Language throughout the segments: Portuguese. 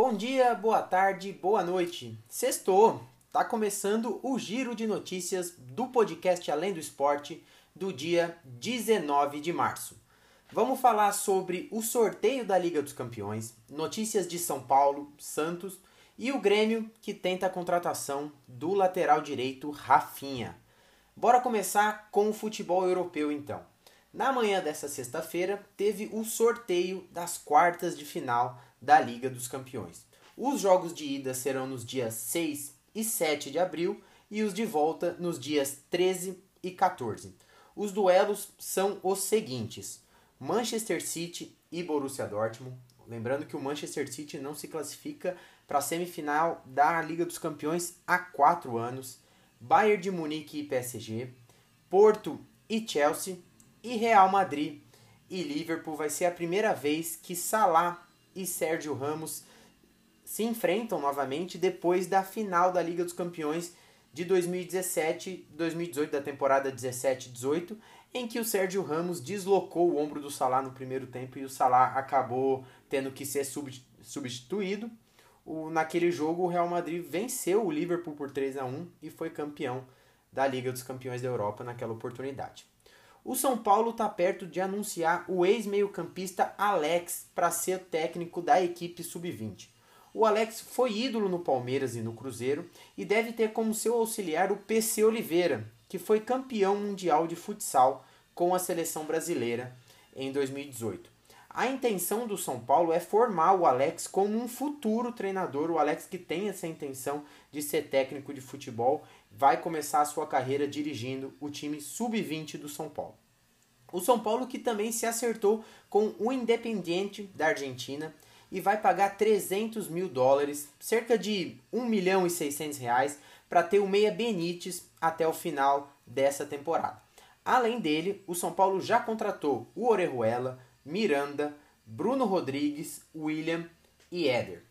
Bom dia, boa tarde, boa noite. Sextou. Tá começando o giro de notícias do podcast Além do Esporte do dia 19 de março. Vamos falar sobre o sorteio da Liga dos Campeões, notícias de São Paulo, Santos e o Grêmio que tenta a contratação do lateral direito Rafinha. Bora começar com o futebol europeu então. Na manhã dessa sexta-feira teve o sorteio das quartas de final da Liga dos Campeões. Os jogos de ida serão nos dias 6 e 7 de abril e os de volta nos dias 13 e 14. Os duelos são os seguintes: Manchester City e Borussia Dortmund. Lembrando que o Manchester City não se classifica para a semifinal da Liga dos Campeões há quatro anos. Bayern de Munique e PSG, Porto e Chelsea e Real Madrid e Liverpool vai ser a primeira vez que Salah e Sérgio Ramos se enfrentam novamente depois da final da Liga dos Campeões de 2017-2018, da temporada 17-18, em que o Sérgio Ramos deslocou o ombro do Salah no primeiro tempo e o Salah acabou tendo que ser substituído. O, naquele jogo, o Real Madrid venceu o Liverpool por 3 a 1 e foi campeão da Liga dos Campeões da Europa naquela oportunidade. O São Paulo está perto de anunciar o ex-meio-campista Alex para ser técnico da equipe sub-20. O Alex foi ídolo no Palmeiras e no Cruzeiro e deve ter como seu auxiliar o PC Oliveira, que foi campeão mundial de futsal com a seleção brasileira em 2018. A intenção do São Paulo é formar o Alex como um futuro treinador, o Alex que tem essa intenção de ser técnico de futebol, vai começar a sua carreira dirigindo o time sub-20 do São Paulo. O São Paulo que também se acertou com o Independiente da Argentina e vai pagar 300 mil dólares, cerca de 1 milhão e 600 reais, para ter o Meia Benítez até o final dessa temporada. Além dele, o São Paulo já contratou o Orejuela, Miranda, Bruno Rodrigues, William e Éder.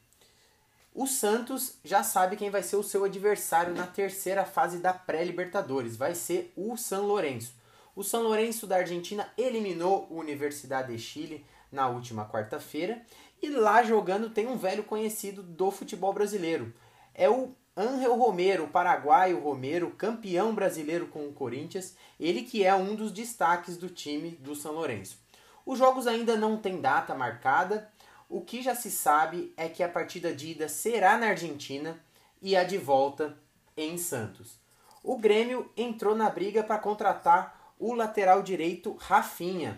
O Santos já sabe quem vai ser o seu adversário na terceira fase da pré-Libertadores. Vai ser o San Lourenço. O San Lourenço da Argentina eliminou o Universidade de Chile na última quarta-feira e lá jogando tem um velho conhecido do futebol brasileiro. É o Ángel Romero, paraguaio Romero, campeão brasileiro com o Corinthians, ele que é um dos destaques do time do São Lourenço. Os jogos ainda não têm data marcada, o que já se sabe é que a partida de ida será na Argentina e a de volta em Santos. O Grêmio entrou na briga para contratar o lateral direito Rafinha.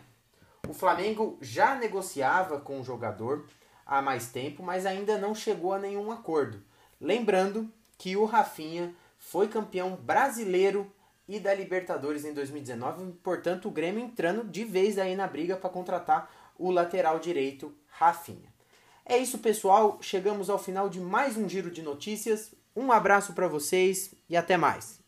O Flamengo já negociava com o jogador há mais tempo, mas ainda não chegou a nenhum acordo. Lembrando que o Rafinha foi campeão brasileiro e da Libertadores em 2019, portanto o Grêmio entrando de vez aí na briga para contratar o lateral direito Rafinha. É isso, pessoal. Chegamos ao final de mais um giro de notícias. Um abraço para vocês e até mais.